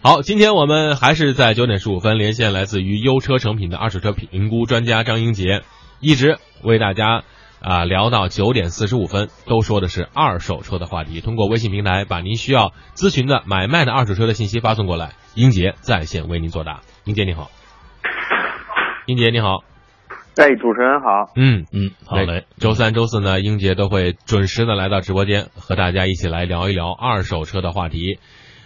好，今天我们还是在九点十五分连线来自于优车成品的二手车评估专家张英杰，一直为大家啊聊到九点四十五分，都说的是二手车的话题。通过微信平台把您需要咨询的买卖的二手车的信息发送过来，英杰在线为您作答。英杰你好，英杰你好，哎，主持人好，嗯嗯，好嘞。周三、周四呢，英杰都会准时的来到直播间，和大家一起来聊一聊二手车的话题。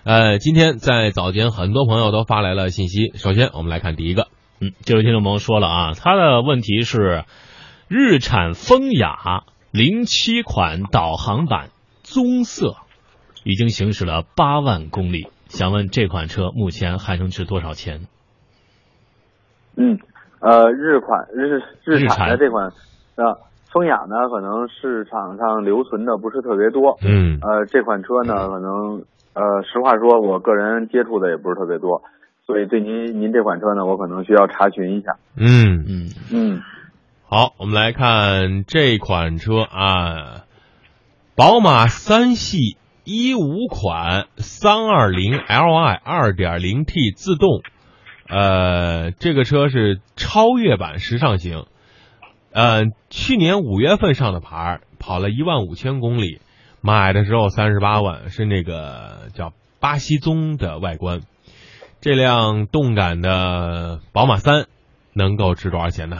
呃，今天在早间，很多朋友都发来了信息。首先，我们来看第一个，嗯，这位听众朋友说了啊，他的问题是日产风雅零七款导航版棕色，已经行驶了八万公里，想问这款车目前还能值多少钱？嗯，呃，日款日日产的这款啊，风雅呢，可能市场上留存的不是特别多，嗯呃，这款车呢，可能呃，实话说，我个人接触的也不是特别多，所以对您您这款车呢，我可能需要查询一下。嗯，嗯，嗯，好，我们来看这款车啊，宝马三系一五款三二零 Li 二点零 T 自动，呃，这个车是超越版时尚型，呃，去年五月份上的牌，跑了一万五千公里，买的时候三十八万，是那个叫巴西棕的外观。这辆动感的宝马三能够值多少钱呢？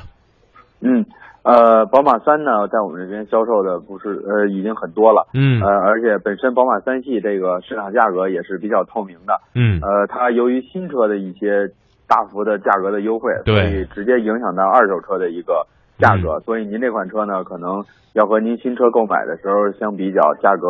嗯，呃，宝马三呢，在我们这边销售的不是呃已经很多了，嗯。呃，而且本身宝马三系这个市场价格也是比较透明的，嗯。呃，它由于新车的一些大幅的价格的优惠，对。所以直接影响到二手车的一个价格，所以您这款车呢，可能要和您新车购买的时候相比较，价格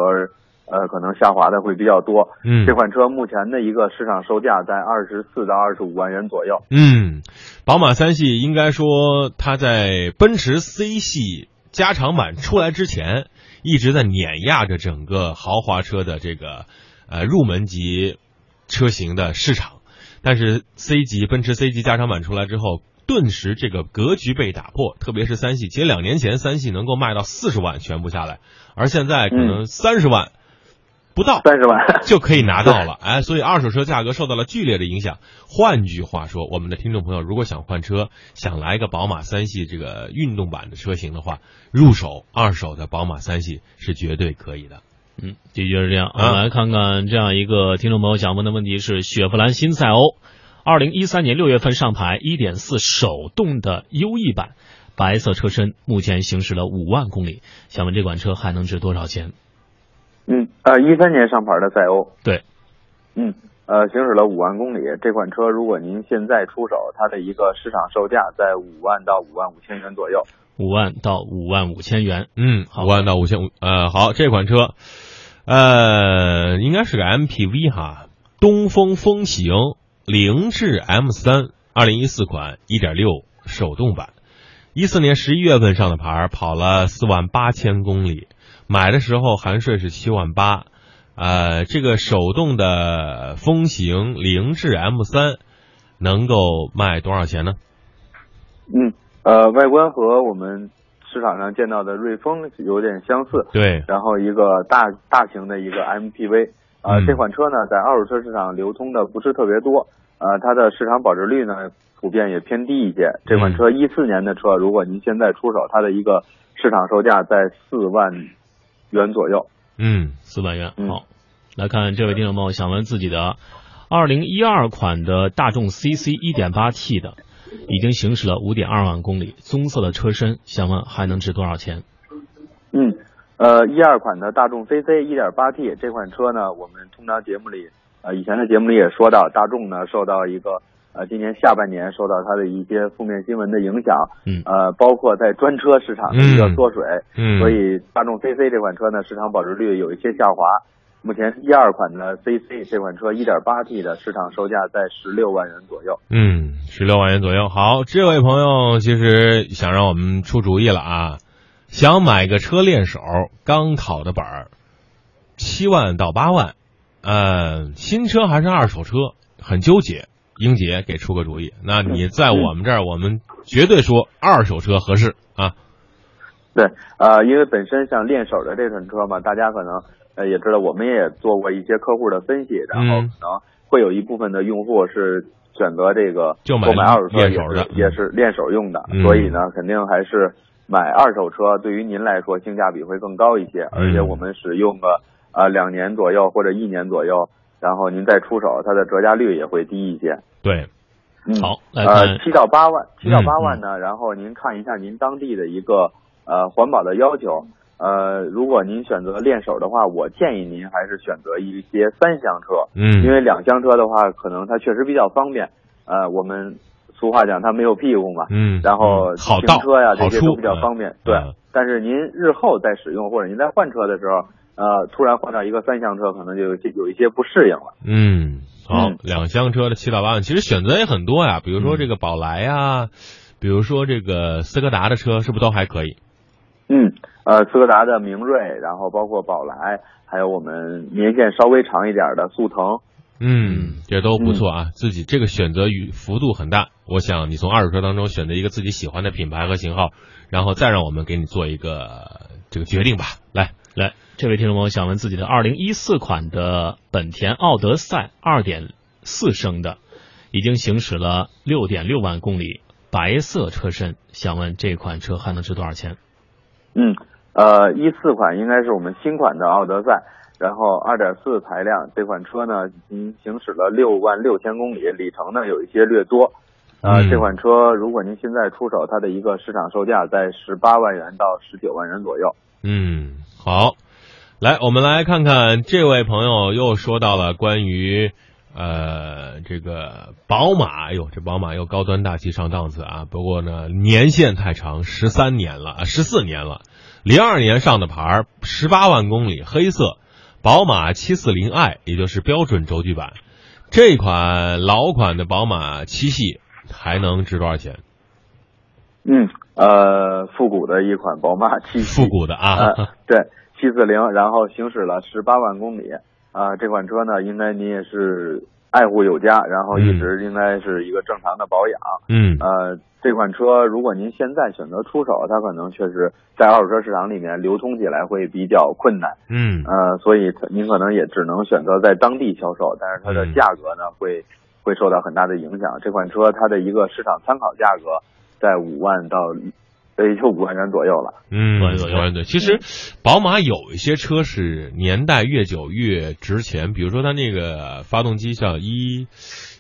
呃可能下滑的会比较多。嗯这款车目前的一个市场售价在二十四到二十五万元左右。嗯，宝马三系应该说它在奔驰 C 系加长版出来之前，一直在碾压着整个豪华车的这个呃入门级车型的市场。但是 C 级奔驰 C 级加长版出来之后，顿时这个格局被打破，特别是三系，其实两年前三系能够卖到四十万全部下来，而现在可能三十万不到，三十万，就可以拿到了，哎，所以二手车价格受到了剧烈的影响。换句话说，我们的听众朋友如果想换车，想来一个宝马三系这个运动版的车型的话，入手二手的宝马三系是绝对可以的。嗯，的确是这样。我啊们来看看这样一个听众朋友想问的问题是：雪佛兰新赛欧，二零一三年六月份上牌，一点四手动的优异版，白色车身，目前行驶了五万公里，想问这款车还能值多少钱？嗯，呃，一三年上牌的赛欧，对，嗯，呃，行驶了五万公里。这款车如果您现在出手，它的一个市场售价在五万到五万五千元左右。五万到五万五千元。嗯，好五万到五千五，呃，好，这款车，呃，应该是个 MPV 哈，东风风行凌志 M 三，二零一四款，一点六手动版，一四年十一月份上的牌，跑了四万八千公里，买的时候含税是七万八，呃，这个手动的风行凌志 M 三能够卖多少钱呢？嗯，呃，外观和我们市场上见到的瑞风有点相似，对，然后一个大大型的一个 MPV，呃，嗯这款车呢在二手车市场流通的不是特别多，呃，它的市场保值率呢普遍也偏低一些。这款车一四年的车，如果您现在出手，它的一个市场售价在四万元左右。嗯四万元。嗯好，来看这位听众朋友想问自己的二零一二款的大众 CC 一点八 T 的，已经行驶了五点二万公里，棕色的车身，想问还能值多少钱？嗯，呃，一二款的大众 CC 一点八 T 这款车呢，我们通常节目里，呃，以前的节目里也说到，大众呢受到一个呃今年下半年受到它的一些负面新闻的影响，嗯呃，包括在专车市场的一个缩水，嗯，所以大众 CC 这款车呢，市场保值率有一些下滑。目前一二款的 CC 这款车 1.8T 的市场售价在十六万元左右。嗯，十六万元左右。好，这位朋友其实想让我们出主意了啊，想买个车练手，刚考的本儿，七万到八万，嗯，新车还是二手车，很纠结。英杰给出个主意，那你在我们这儿，我们绝对说二手车合适啊。对，呃，因为本身像练手的这款车嘛，大家可能呃也知道，我们也做过一些客户的分析，然后嗯可能会有一部分的用户是选择这个就买购买二手车也是也是练手用的，嗯所以呢，肯定还是买二手车对于您来说性价比会更高一些，而且嗯我们使用个呃两年左右或者一年左右，然后您再出手，它的折价率也会低一些。对，嗯，好，来呃，七到八万，七到嗯八万呢，然后您看一下您当地的一个呃环保的要求。呃，如果您选择练手的话，我建议您还是选择一些三厢车，嗯，因为两厢车的话，可能它确实比较方便。呃，我们俗话讲它没有屁股嘛，嗯，然后停车呀这些都比较方便。对嗯，但是您日后再使用或者您在换车的时候，呃，突然换到一个三厢车，可能就有一些不适应了。嗯，好嗯，两厢车的七到八万，其实选择也很多呀，比如说这个宝来呀，比如说这个斯柯达的车，是不是都还可以？嗯，呃，斯柯达的明锐，然后包括宝来，还有我们年限稍微长一点的速腾。嗯，这都不错啊，自己这个选择与幅度很大。我想你从二手车当中选择一个自己喜欢的品牌和型号，然后再让我们给你做一个这个决定吧。来，来，这位听众朋友想问自己的二零一四款的本田奥德赛二点四升的，已经行驶了六点六万公里，白色车身，想问这款车还能值多少钱？嗯，呃，一四款应该是我们新款的奥德赛，然后二点四排量这款车呢，已经行驶了六万六千公里，里程呢有一些略多。呃，嗯这款车如果您现在出手，它的一个市场售价在十八万元到十九万元左右。嗯，好，来，我们来看看这位朋友又说到了关于呃这个宝马，哎呦，这宝马又高端大气上档次啊。不过呢，年限太长，十三年了，十四年了，零二年上的牌儿，十八万公里，黑色，宝马七四零 i，也就是标准轴距版。这款老款的宝马七系还能值多少钱？嗯，呃，复古的一款宝马七系复古的啊，呃，对，七四零，然后行驶了十八万公里，啊、这款车呢，应该你也是爱护有加，然后一直应该是一个正常的保养。嗯呃，这款车如果您现在选择出手，它可能确实在二手车市场里面流通起来会比较困难，嗯呃，所以您可能也只能选择在当地销售，但是它的嗯价格呢会会受到很大的影响。这款车它的一个市场参考价格在五万到呃也就五万元左右了。嗯，五万左右对对，其实宝马有一些车是年代越久越值钱，比如说它那个发动机像一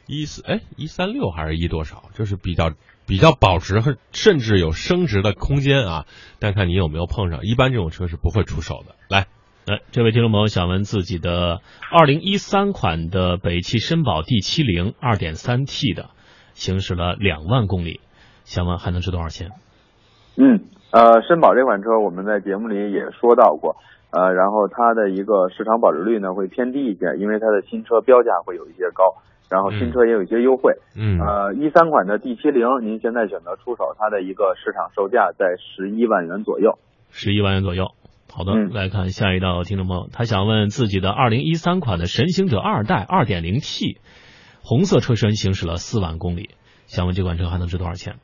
一四哎一三六还是一多少，就是比较比较保值和甚至有升值的空间啊。但看你有没有碰上，一般这种车是不会出手的。来，来，这位听众朋友想问自己的二零一三款的北汽绅宝 D 七零二点三 T 的，行驶了两万公里，想问还能值多少钱？嗯，呃，绅宝这款车我们在节目里也说到过，呃，然后它的一个市场保值率呢会偏低一些，因为它的新车标价会有一些高，然后新车也有一些优惠。嗯呃，一三款的 D 七零，您现在选择出手，它的一个市场售价在十一万元左右。十一万元左右。好的，嗯来看下一道听众朋友，他想问自己的二零一三款的神行者二代二点零 T，红色车身行驶了四万公里，想问这款车还能值多少钱？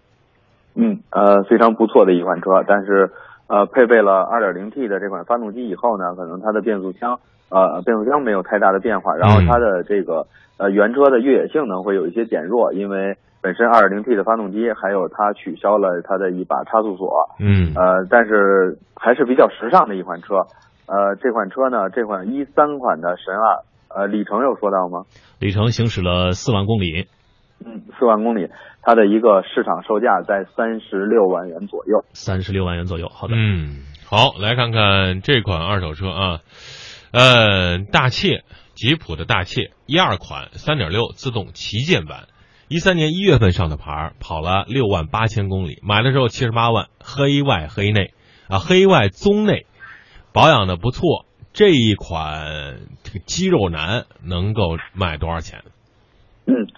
嗯，呃，非常不错的一款车，但是呃，配备了 2.0T 的这款发动机以后呢，可能它的变速箱呃变速箱没有太大的变化，然后它的这个呃原车的越野性能会有一些减弱，因为本身 2.0T 的发动机，还有它取消了它的一把差速锁，嗯呃，但是还是比较时尚的一款车。呃，这款车呢，这款一三款的神二，呃，里程有说到吗？里程行驶了四万公里，嗯，四万公里，它的一个市场售价在三十六万元左右。三十六万元左右。好的，嗯，好，来看看这款二手车啊，呃，大切，吉普的大切一二款三点六自动旗舰版，一三年一月份上的牌，跑了六万八千公里，买的时候七十八万，黑外黑内啊，黑外棕内，保养的不错。这一款这个肌肉男能够卖多少钱？嗯，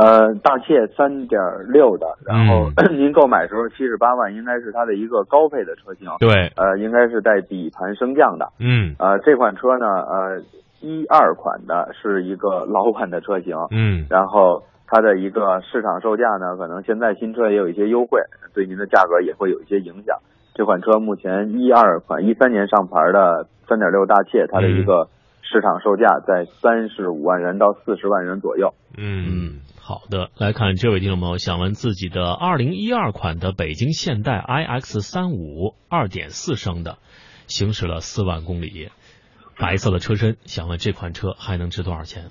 呃，大切三点六的，然后、嗯 您购买时候七十八万，应该是它的一个高配的车型，对，呃，应该是带底盘升降的。嗯呃，这款车呢，呃，一二款的是一个老款的车型，嗯然后它的一个市场售价呢，可能现在新车也有一些优惠，对您的价格也会有一些影响。这款车目前一二款一三年上牌的三点六大切，它的一个市场售价在三十五万元到四十万元左右。嗯，好的，来看这位听众朋友想问自己的二零一二款的北京现代 iX 三五二点四升的，行驶了四万公里，白色的车身，想问这款车还能值多少钱？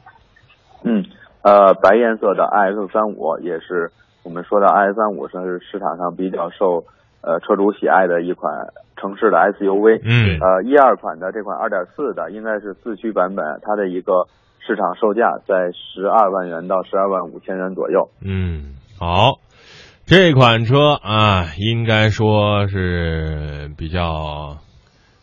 嗯，呃，白颜色的 iX 三五也是我们说的 iX 三五是市场上比较受呃车主喜爱的一款城市的 SUV。嗯呃，一二款的这款二点四的应该是四驱版本，它的一个市场售价在十二万元到十二万五千元左右。嗯，好，这款车啊，应该说是比较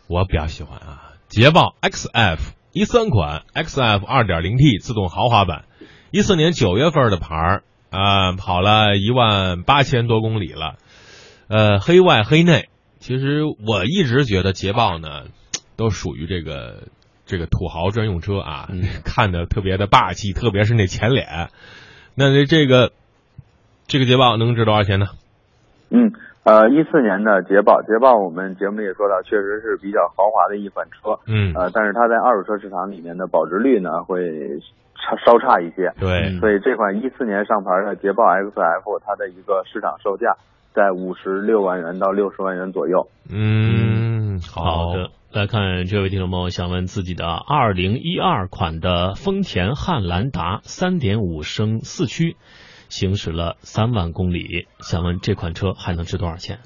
我比较喜欢啊，捷豹 XF 一三款 XF 二点零 T 自动豪华版，一四年九月份的牌儿啊，跑了一万八千多公里了，呃，黑外黑内。其实我一直觉得捷豹呢，都属于这个这个土豪专用车啊，嗯 看的特别的霸气，特别是那前脸。那这这个这个捷豹能值多少钱呢？嗯，呃，一四年的捷豹，捷豹我们节目里也说到，确实是比较豪华的一款车。嗯，呃，但是它在二手车市场里面的保值率呢会差稍差一些。对，嗯所以这款一四年上牌的捷豹 XF，它的一个市场售价在五十六万元到六十万元左右。嗯，好的，来看这位听众朋友想问自己的二零一二款的丰田汉兰达三点五升四驱，行驶了三万公里，想问这款车还能值多少钱？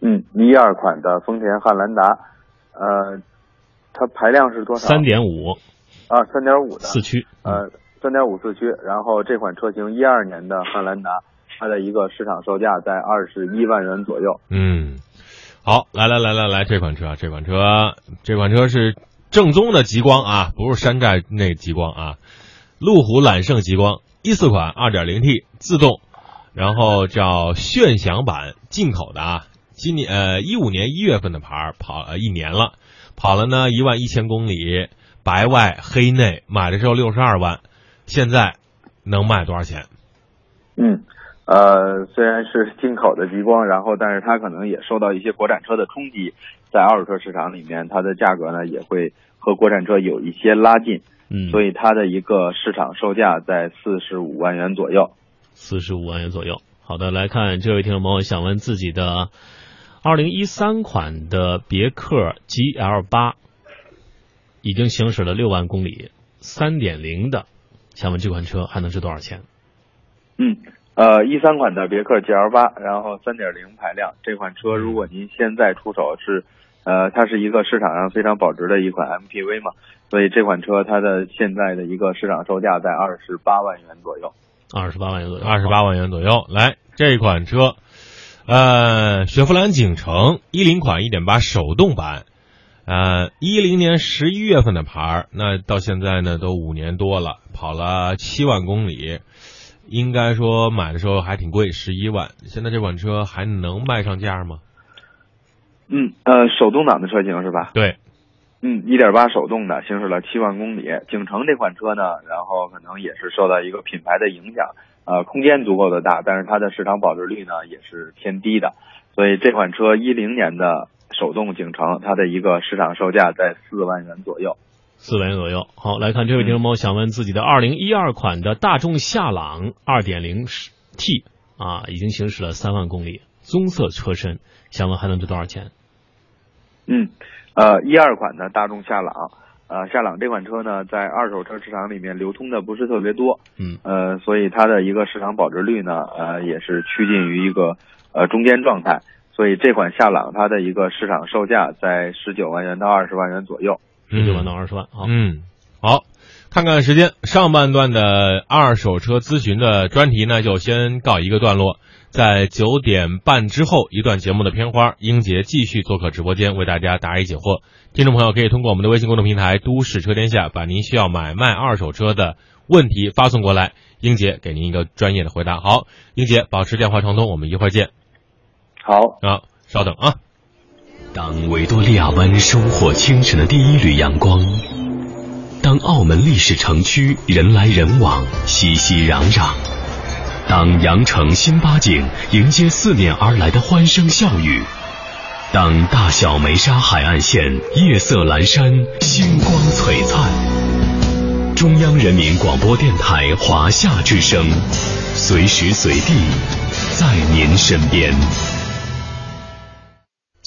嗯，一二款的丰田汉兰达，呃，它排量是多少？三点五啊，三点五的四驱，呃，三点五四驱。然后这款车型一二年的汉兰达，它的一个市场售价在二十一万元左右。嗯，好，来来来来来，这款车啊，这款车，这款车是正宗的极光啊，不是山寨那极光啊，路虎揽胜极光一四款二点零 T 自动，然后叫炫享版进口的啊，今年呃一五年一月份的牌跑了一年了，跑了呢一万一千公里，白外黑内，买的时候六十二万，现在能卖多少钱？嗯，呃，虽然是进口的极光，然后但是它可能也受到一些国产车的冲击，在二手车市场里面，它的价格呢也会和国产车有一些拉近，嗯，所以它的一个市场售价在四十五万元左右。四十五万元左右。好的，来看这位听众朋友想问自己的二零一三款的别克 GL 八，已经行驶了六万公里，三点零的，想问这款车还能值多少钱？嗯，呃，一三款的别克 GL 八，然后三点零排量这款车，如果您现在出手是，呃，它是一个市场上非常保值的一款 MPV 嘛，所以这款车它的现在的一个市场售价在二十八万元左右。二十八万元左右。二十八万元左右。来，这款车，呃，雪佛兰景程一零款一点八手动版，呃，一零年十一月份的牌儿，那到现在呢都五年多了，跑了七万公里，应该说买的时候还挺贵，十一万。现在这款车还能卖上价吗？嗯，呃，手动挡的车型是吧？对，嗯，一点八手动的，行驶了七万公里。景程这款车呢，然后可能也是受到一个品牌的影响，呃，空间足够的大，但是它的市场保值率呢也是偏低的，所以这款车一零年的手动景程，它的一个市场售价在四万元左右。四万元左右。好，来看这位听众朋友想问自己的二零一二款的大众夏朗二点零 T 啊，已经行驶了三万公里，棕色车身，想问还能值多少钱？嗯，呃，一二款的大众夏朗，呃，夏朗这款车呢，在二手车市场里面流通的不是特别多，嗯，呃，所以它的一个市场保值率呢，呃，也是趋近于一个呃中间状态。所以这款夏朗它的一个市场售价在十九万元到二十万元左右。十九万到二十万。好，嗯，好，看看时间，上半段的二手车咨询的专题呢，就先告一个段落。在九点半之后一段节目的片花，英杰继续做客直播间为大家答疑解惑。听众朋友可以通过我们的微信公众平台“都市车天下”，把您需要买卖二手车的问题发送过来，英杰给您一个专业的回答。好，英杰保持电话畅通，我们一会儿见。好，啊，稍等啊。当维多利亚湾收获清晨的第一缕阳光，当澳门历史城区人来人往、熙熙攘攘，当羊城新八景迎接四面而来的欢声笑语，当大小梅沙海岸线夜色阑珊，星光璀璨。中央人民广播电台华夏之声，随时随地在您身边。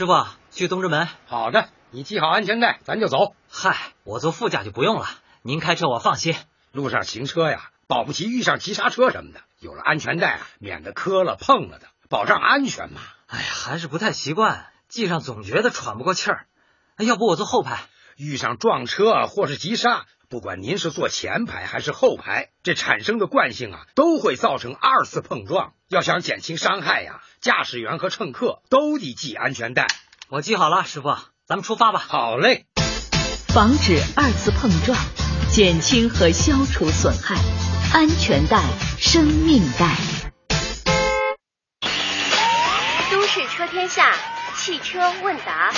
师傅，去东直门。好的，你系好安全带，咱就走。嗨，我坐副驾就不用了，您开车我放心。路上行车呀，保不齐遇上急刹车什么的，有了安全带啊，免得磕了碰了的，保障安全嘛。哎呀，还是不太习惯，系上总觉得喘不过气儿。要不我坐后排？遇上撞车或是急刹，不管您是坐前排还是后排，这产生的惯性啊，都会造成二次碰撞。要想减轻伤害呀，驾驶员和乘客都得系安全带。我系好了，师傅，咱们出发吧。好嘞。防止二次碰撞，减轻和消除损害，安全带，生命带。都市车天下，汽车问答。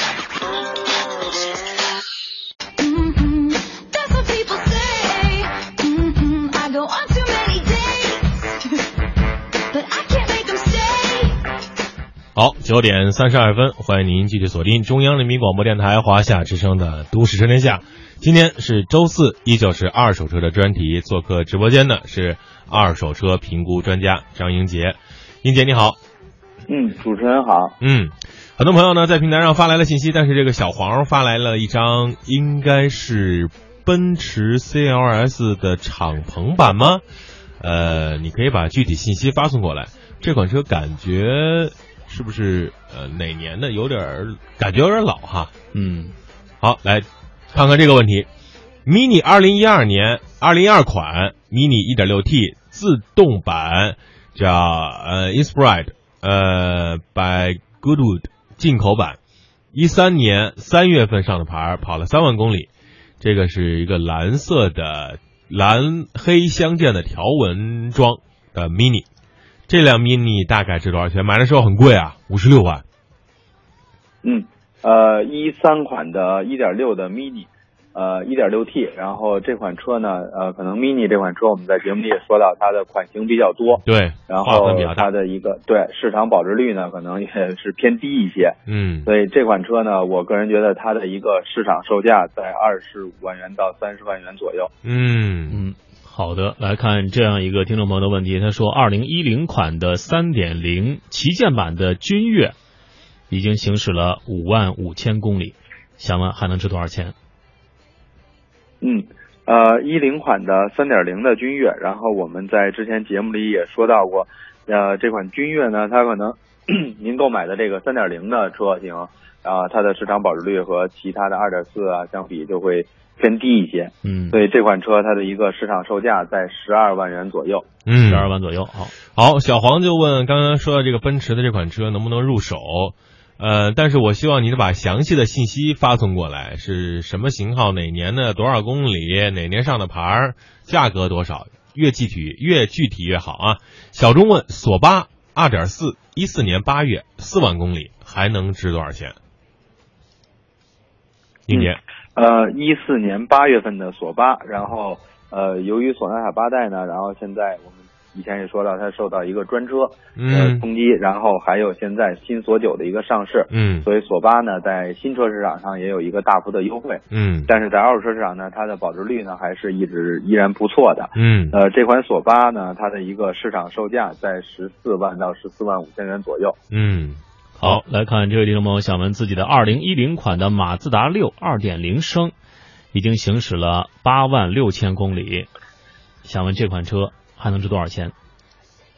好，九点三十二分，欢迎您继续锁定中央人民广播电台华夏之声的《都市车天下》。今天是周四，依旧是二手车的专题。做客直播间的是二手车评估专家张英杰。英杰你好，嗯，主持人好，嗯，很多朋友呢在平台上发来了信息，但是这个小黄发来了一张，应该是奔驰 CLS 的敞篷版吗？呃，你可以把具体信息发送过来。这款车感觉。是不是呃哪年的有点感觉有点老哈？嗯，好，来看看这个问题，mini 二零一二年二零一二款 mini 一点六 T 自动版叫呃 Inspired 呃 by Goodwood 进口版，一三年三月份上的牌，跑了三万公里，这个是一个蓝色的蓝黑相间的条纹装的 mini。这辆 mini 大概值多少钱？买的时候很贵啊，五十六万。嗯，呃，一三款的1.6的 mini，呃，1.6T，然后这款车呢，呃，可能 mini 这款车我们在节目里也说到，它的款型比较多，对，然后它的一个对市场保值率呢，可能也是偏低一些，嗯，所以这款车呢，我个人觉得它的一个市场售价在二十五万元到三十万元左右，嗯嗯。好的，来看这样一个听众朋友的问题，他说，二零一零款的三点零旗舰版的君越已经行驶了五万五千公里，想问还能值多少钱？嗯，呃，一零款的三点零的君越，然后我们在之前节目里也说到过，呃，这款君越呢，它可能 您购买的这个三点零的车型啊，它的市场保值率和其他的二点四啊相比就会偏低一些，嗯，所以这款车它的一个市场售价在十二万元左右，嗯，十二万左右。好，好，小黄就问，刚刚说到这个奔驰的这款车能不能入手？呃，但是我希望你把详细的信息发送过来，是什么型号、哪年的、多少公里、哪年上的牌儿、价格多少，越具体越具体越好啊。小钟问，索八二点四，一四年八月，四万公里，还能值多少钱？一年。呃，一四年八月份的索八，然后呃，由于索纳塔八代呢，然后现在我们以前也说到，它受到一个专车呃冲击，然后还有现在新索九的一个上市，嗯，所以索八呢在新车市场上也有一个大幅的优惠，嗯，但是在二手车市场呢，它的保值率呢还是一直依然不错的，嗯，呃，这款索八呢，它的一个市场售价在十四万到十四万五千元左右，嗯。好，来看这位听众朋友想问自己的二零一零款的马自达六二点零升，已经行驶了八万六千公里，想问这款车还能值多少钱？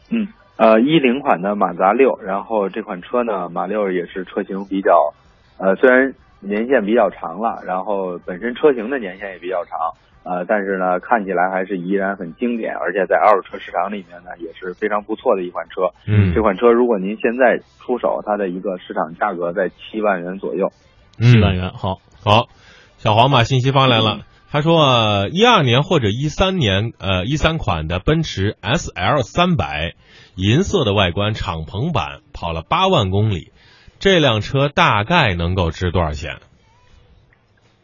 嗯，呃，一零款的马自达六，然后这款车呢，马六也是车型比较，呃，虽然年限比较长了，然后本身车型的年限也比较长，呃，但是呢，看起来还是依然很经典，而且在二手车市场里面呢也是非常不错的一款车。嗯这款车如果您现在出手，它的一个市场价格在七万元左右。七万元，好，好，小黄把信息发来了。他说，一二年或者一三年，呃，一三款的奔驰 S L 三百，银色的外观，敞篷版，跑了八万公里，这辆车大概能够值多少钱？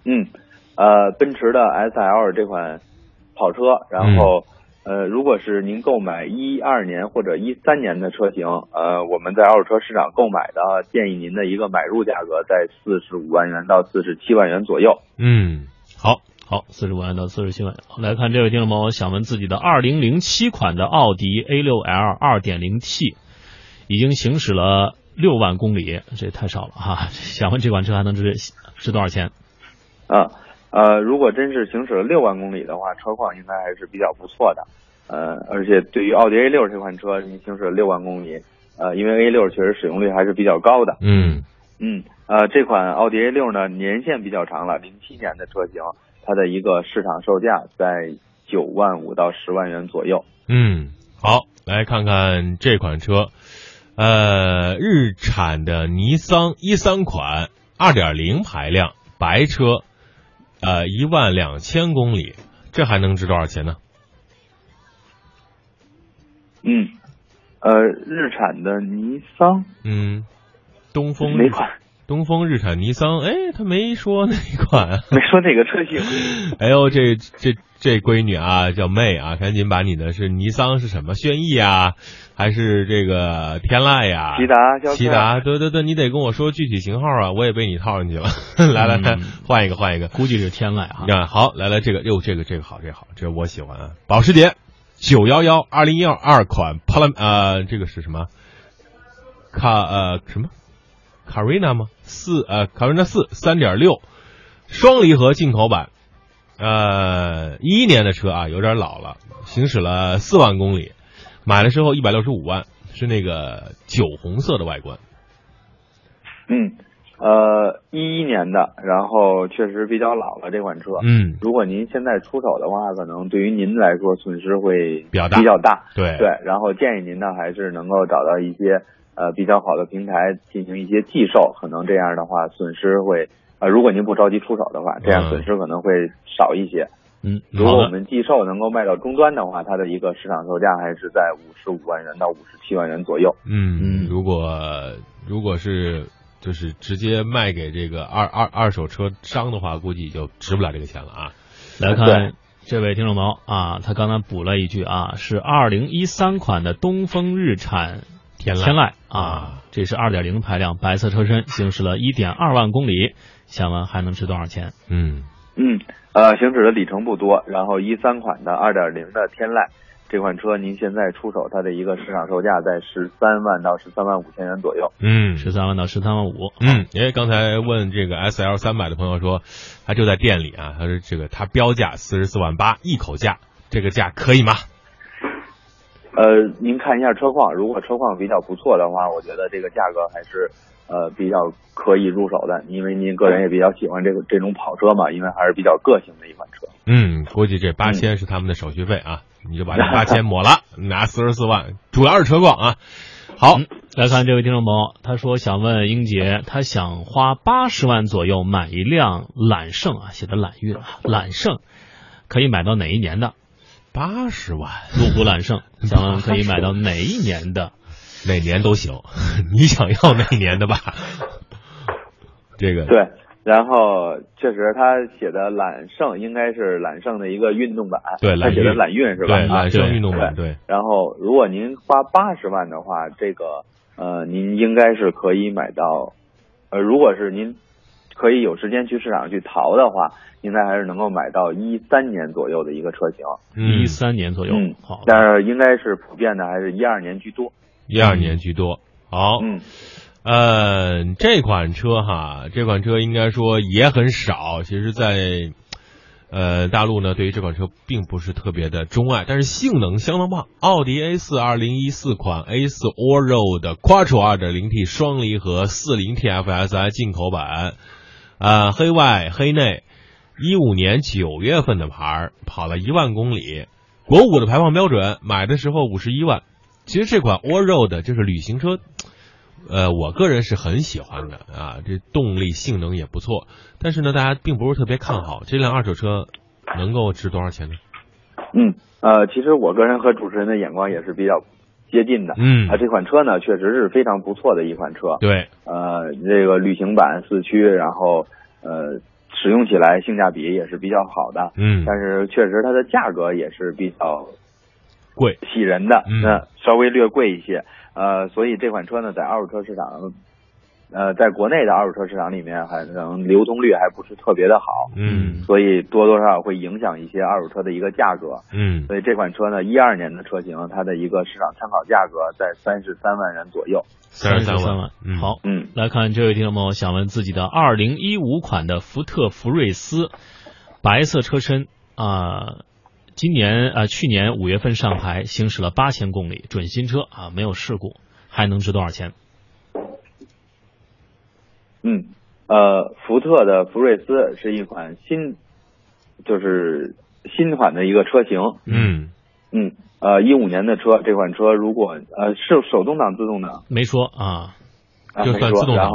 嗯，呃，奔驰的 S L 这款跑车，然后、呃，如果是您购买一二年或者一三年的车型，呃，我们在二手车市场购买的，建议您的一个买入价格在四十五万元到四十七万元左右。嗯，好，好，四十五万到四十七万。来看这位听众朋友想问自己的二零零七款的奥迪 A 六 L 二点零 T，已经行驶了六万公里，这也太少了哈。想问这款车还能值值多少钱？啊，呃，如果真是行驶了六万公里的话，车况应该还是比较不错的。呃，而且对于奥迪 A 六这款车，您行驶了六万公里，呃，因为 A 六确实使用率还是比较高的。嗯嗯，呃，这款奥迪 A 六呢，年限比较长了，零七年的车型，它的一个市场售价在九万五到十万元左右。嗯，好，来看看这款车，呃，日产的尼桑一三款二点零排量白车，呃，一万两千公里，这还能值多少钱呢？嗯，呃，日产的尼桑嗯，东风哪款？东风日产尼桑，哎，他没说哪款啊。没说哪个车型。哎呦，这这这闺女啊，叫妹啊，赶紧把你的是尼桑是什么轩逸啊，还是这个天籁呀、骐达骐达，对对对，你得跟我说具体型号啊，我也被你套进去了。来来来嗯，换一个换一个，估计是天籁哈你。看好，来来这个，哟，这个这个好，这个好，这个我喜欢啊。保时捷九幺幺二零一二款 Pala 呃，这个是什么？卡呃什么？卡瑞娜吗？四呃卡瑞娜四三点六，双离合进口版，呃一一年的车啊，有点老了，行驶了四万公里，买了之后一百六十五万，是那个酒红色的外观。嗯，呃，一一年的，然后确实比较老了这款车。嗯，如果您现在出手的话，可能对于您来说损失会比较大比较大。对对，然后建议您呢还是能够找到一些呃比较好的平台进行一些寄售，可能这样的话损失会呃，如果您不着急出手的话，这样嗯损失可能会少一些。嗯，如果我，们寄售能够卖到终端的话，它的一个市场售价还是在五十五万元到五十七万元左右。嗯嗯，如果如果是就是直接卖给这个二二二手车商的话，估计就值不了这个钱了啊。来看这位听众朋友啊，他刚才补了一句啊，是二零一三款的东风日产天籁。天籁。啊啊，这是二点零排量白色车身，行驶了一点二万公里，想问还能值多少钱？嗯嗯，呃，行驶的里程不多，然后一三款的二点零的天籁这款车，您现在出手它的一个市场售价在十三万到十三万五千元左右。嗯十三万到十三万五。嗯，因为刚才问这个 S L 三百的朋友说，他就在店里啊，他说这个他标价四十四万八一口价，这个价可以吗？呃，您看一下车况，如果车况比较不错的话，我觉得这个价格还是呃比较可以入手的，因为您个人也比较喜欢这个这种跑车嘛，因为还是比较个性的一款车。嗯，估计这八千是他们的手续费啊，你就把这八千抹了，拿四十四万，主要是车况啊。好，嗯来看这位听众朋友，他说想问英杰，他想花八十万左右买一辆揽胜啊，写的揽运啊，揽胜可以买到哪一年的？八十万，路虎揽胜，想问可以买到哪一年的？哪年都行，你想要哪年的吧？这个对，然后确实他写的揽胜应该是揽胜的一个运动版，对揽他写的揽运是吧？对啊揽胜对运动版，对，然后，如果您花八十万的话，这个呃，您应该是可以买到，呃，如果是您可以有时间去市场去淘的话，应该还是能够买到一三年左右的一个车型。嗯一，三年左右嗯，，好，但是应该是普遍的还是一二年居多。一二年居多。好，嗯，呃，这款车哈，这款车应该说也很少。其实在，呃大陆呢，对于这款车并不是特别的钟爱，但是性能相当棒。奥迪 A 四二零一四款 A 四 Allroad Quattro 二点零 T 双离合四零 TFSI 进口版，呃，黑外黑内，一五年九月份的牌儿，跑了一万公里，国五的排放标准，买的时候五十一万。其实这款 All Road 就是旅行车，呃，我个人是很喜欢的啊，这动力性能也不错。但是呢，大家并不是特别看好这辆二手车能够值多少钱呢？嗯，呃，其实我个人和主持人的眼光也是比较接近的。嗯啊，这款车呢确实是非常不错的一款车。对，呃，这个旅行版四驱，然后呃，使用起来性价比也是比较好的。嗯但是确实它的价格也是比较贵喜人的，嗯那稍微略贵一些。呃，所以这款车呢，在二手车市场，呃，在国内的二手车市场里面，还可能流通率还不是特别的好。嗯所以多多少少会影响一些二手车的一个价格。嗯所以这款车呢，一二年的车型，它的一个市场参考价格在三十三万元左右。三十三三万。嗯好，嗯，来看这位听众朋友想问自己的二零一五款的福特福睿斯，白色车身啊、今年啊、去年五月份上牌，行驶了八千公里，准新车啊，没有事故，还能值多少钱？嗯，呃，福特的福睿斯是一款新，就是新款的一个车型。嗯嗯，呃，一五年的车，这款车如果呃是手动挡、自动挡，没说啊，啊就算自动挡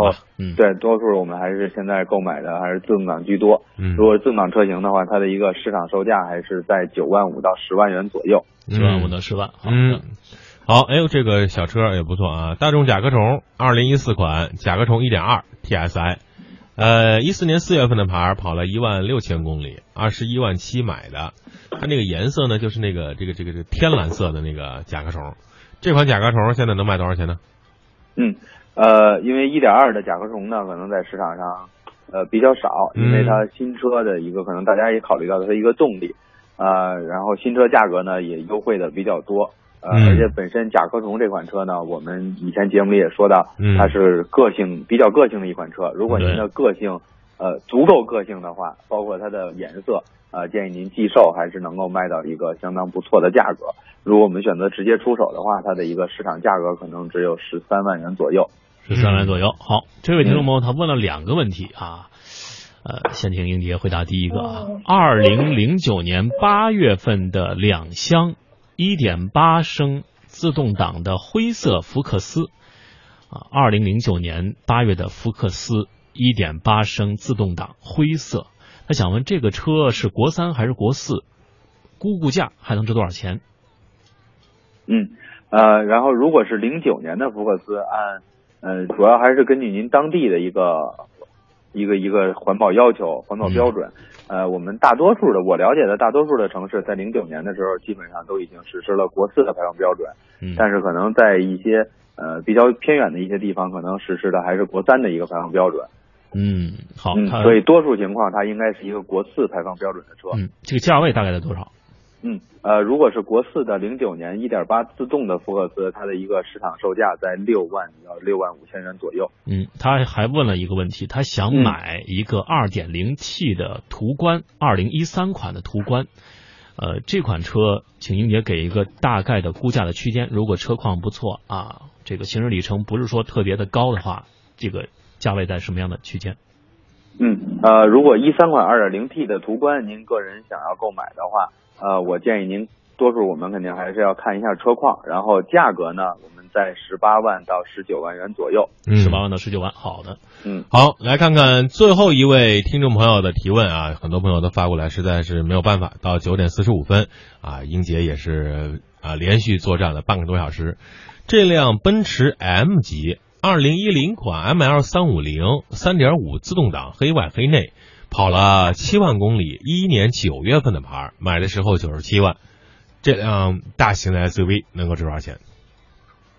对，多数我们还是现在购买的还是自动挡居多。嗯如果是自动挡车型的话，它的一个市场售价还是在九万五到十万元左右。九万五到十万。嗯，，好，哎呦，这个小车也不错啊，大众甲壳虫，二零一四款甲壳虫一点二 TSI，呃，一四年四月份的牌儿，跑了一万六千公里，二十一万七买的，它那个颜色呢，就是那个这个这个这个天蓝色的那个甲壳虫，这款甲壳虫现在能卖多少钱呢？嗯，呃，因为一点二的甲壳虫呢，可能在市场上呃比较少，因为嗯它新车的一个可能大家也考虑到它的一个动力，呃，然后新车价格呢也优惠的比较多。呃，嗯而且本身甲壳虫这款车呢，我们以前节目里也说到，嗯它是个性比较个性的一款车。如果您的个性呃足够个性的话，包括它的颜色，呃，建议您寄售还是能够卖到一个相当不错的价格。如果我们选择直接出手的话，它的一个市场价格可能只有十三万元左右。十三万左右。好，这位听众朋友他问了两个问题啊，呃，先听英杰回答第一个啊，二零零九年八月份的两厢一点八升自动挡的灰色福克斯啊，二零零九年八月的福克斯一点八升自动挡灰色，他想问这个车是国三还是国四？估估价还能值多少钱？嗯，呃，然后如果是零九年的福克斯，按呃主要还是根据您当地的一个一个一个环保要求、环保标准。呃，我们大多数的我了解的大多数的城市，在零九年的时候，基本上都已经实施了国四的排放标准，嗯，但是可能在一些呃比较偏远的一些地方，可能实施的还是国三的一个排放标准。嗯，好，嗯，所以多数情况它应该是一个国四排放标准的车。嗯，这个价位大概在多少？嗯，呃，如果是国四的零九年一点八自动的福克斯，它的一个市场售价在六万到六万五千元左右。嗯，他还问了一个问题，他想嗯买一个二点零 T 的途观，二零一三款的途观。呃，这款车，请英杰给一个大概的估价的区间。如果车况不错啊，这个行驶里程不是说特别的高的话，这个价位在什么样的区间？嗯，呃，如果一三款二点零 T 的途观，您个人想要购买的话，呃，我建议您，多数我们肯定还是要看一下车况，然后价格呢，我们在十八万到十九万元左右。嗯十八万到十九万，好的。嗯，好，来看看最后一位听众朋友的提问啊，很多朋友都发过来，实在是没有办法。到九点四十五分啊，英杰也是啊连续作战了半个多小时。这辆奔驰 M 级二零一零款 ML 三五零三点五自动挡黑外黑内，跑了七万公里，一一年九月份的牌，买的时候九十七万。这辆大型的 SUV 能够值多少钱？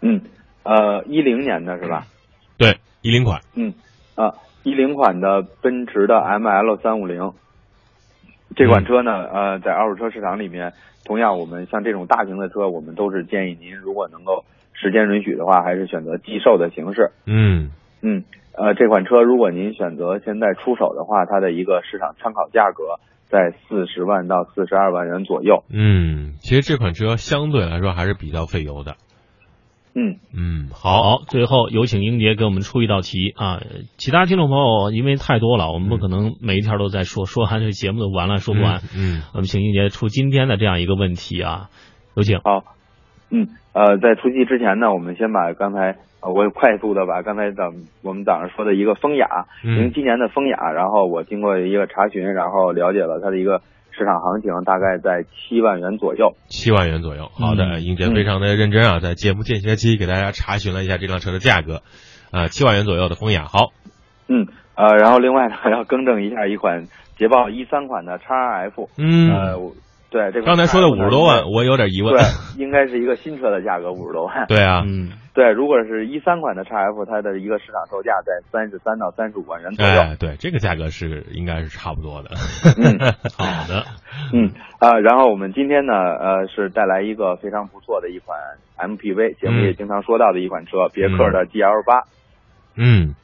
嗯，呃，一零年的是吧？对，一零款。嗯，啊，一零款的奔驰的 ML 三五零，这款车呢，呃，在二手车市场里面，同样我们像这种大型的车，我们都是建议您如果能够时间允许的话，还是选择寄售的形式。嗯嗯，呃，这款车如果您选择现在出手的话，它的一个市场参考价格在四十万到四十二万元左右。嗯，其实这款车相对来说还是比较费油的。嗯嗯，好，最后有请英杰给我们出一道题啊！其他听众朋友因为太多了，我们不可能每一条都在说，说完这节目都完了，说不完。嗯，我们请英杰出今天的这样一个问题啊，有请。好，嗯，呃，在出击之前呢，我们先把刚才呃我快速的把刚才咱我们早上说的一个风雅，嗯零七年的风雅，然后我经过一个查询，然后了解了它的一个市场行情，大概在七万元左右。七万元左右。好的，嗯英杰非常的认真啊，在节目间歇期给大家查询了一下这辆车的价格，啊，七万元左右的风雅。好，嗯，呃，然后另外呢，要更正一下一款捷豹一三款的叉 R F，嗯，呃，我对这个刚才说的五十多万，我有点疑问。对，应该是一个新车的价格五十多万。对啊，嗯，对，如果是一三款的叉 F，它的一个市场售价在三十三到三十五万元左右。哎，对，这个价格是应该是差不多的。嗯 好的，嗯啊、然后我们今天呢，呃，是带来一个非常不错的一款 MPV，节目也经常说到的一款车，别克的 GL 八。嗯嗯，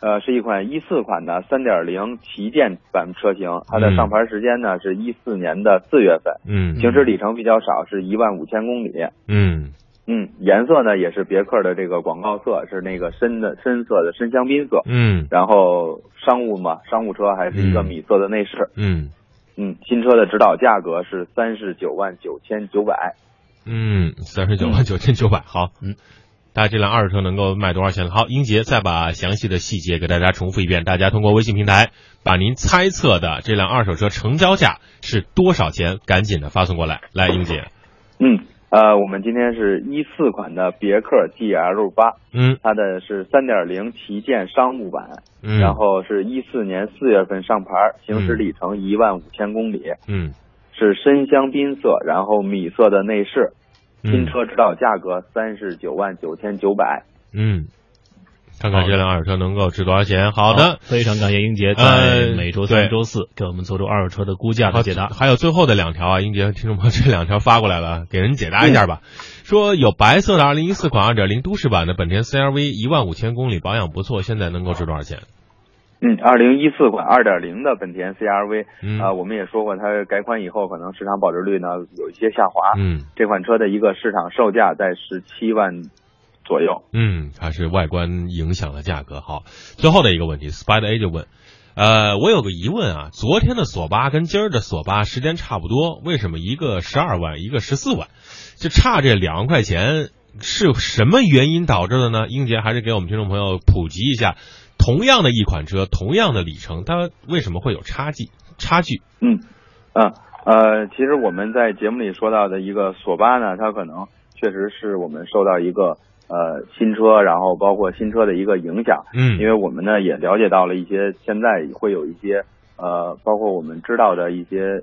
呃，是一款一四款的三点零旗舰版车型，它的嗯上牌时间呢是一四年的四月份，嗯行驶里程比较少，是一万五千公里。嗯嗯，颜色呢也是别克的这个广告色，是那个深的深色的深香槟色。嗯然后商务嘛，商务车还是一个嗯米色的内饰。嗯嗯，新车的指导价格是三十九万九千九百。嗯，三十九万九千九百。好，嗯，大家这辆二手车能够卖多少钱？好，英杰再把详细的细节给大家重复一遍，大家通过微信平台把您猜测的这辆二手车成交价是多少钱，赶紧的发送过来。来，英杰，嗯，呃，我们今天是一四款的别克 GL 八，嗯。它的是三点零旗舰商务版，嗯，然后是一四年四月份上牌，行驶里程一万五千公里，嗯。是深香槟色，然后米色的内饰，新嗯车指导价格三十九万九千九百。嗯，看看这辆二手车能够值多少钱。好的，非常感谢英杰在呃每周三、周四给我们做出二手车的估价好的解答。还有最后的两条啊，英杰听众朋友这两条发过来了，给人解答一下吧。说有白色的2014款2.0都市版的本田 CRV，一万五千公里保养不错，现在能够值多少钱？嗯，二零一四款二点零的本田 CRV，嗯啊、我们也说过，它改款以后可能市场保值率呢有一些下滑。嗯这款车的一个市场售价在十七万左右。嗯，还是外观影响了价格。好，最后的一个问题，Spider A 就问，呃，我有个疑问啊，昨天的索八跟今儿的索八时间差不多，为什么一个十二万，一个十四万，就差这两万块钱？是什么原因导致的呢？英杰还是给我们听众朋友普及一下，同样的一款车，同样的里程，它为什么会有差距？差距？嗯，啊呃，其实我们在节目里说到的一个索八呢，它可能确实是我们受到一个呃新车，然后包括新车的一个影响。嗯因为我们呢也了解到了一些现在会有一些呃，包括我们知道的一些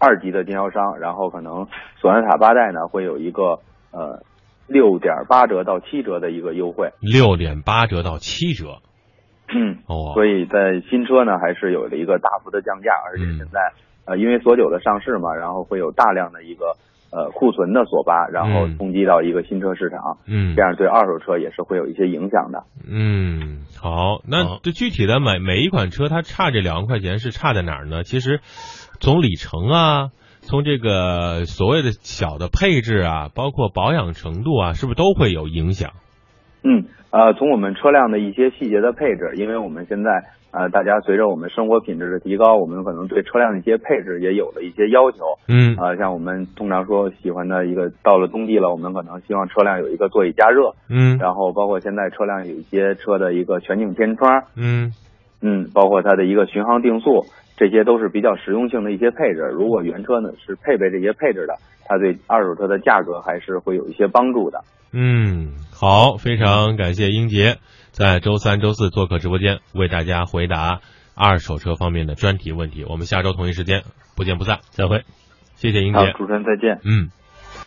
二级的经销商，然后可能索纳塔八代呢会有一个呃六点八折到七折的一个优惠。六点八折到七折。嗯，哦，所以在新车呢还是有了一个大幅的降价，而且现在、呃因为索九的上市嘛，然后会有大量的一个呃库存的索八，然后嗯冲击到一个新车市场，嗯这样对二手车也是会有一些影响的。嗯，好，那这具体的每每一款车，它差这两万块钱是差在哪儿呢？其实从里程啊，从这个所谓的小的配置啊，包括保养程度啊，是不是都会有影响？嗯，呃，从我们车辆的一些细节的配置，因为我们现在呃，大家随着我们生活品质的提高，我们可能对车辆的一些配置也有了一些要求。嗯。呃，像我们通常说喜欢的一个，到了冬季了，我们可能希望车辆有一个座椅加热，嗯。然后包括现在车辆有一些车的一个全景天窗，嗯。嗯，包括它的一个巡航定速，这些都是比较实用性的一些配置。如果原车呢是配备这些配置的，它对二手车的价格还是会有一些帮助的。嗯，好，非常感谢英杰在周三、周四做客直播间，为大家回答二手车方面的专题问题。我们下周同一时间不见不散，再会。谢谢英杰，主持人再见。嗯。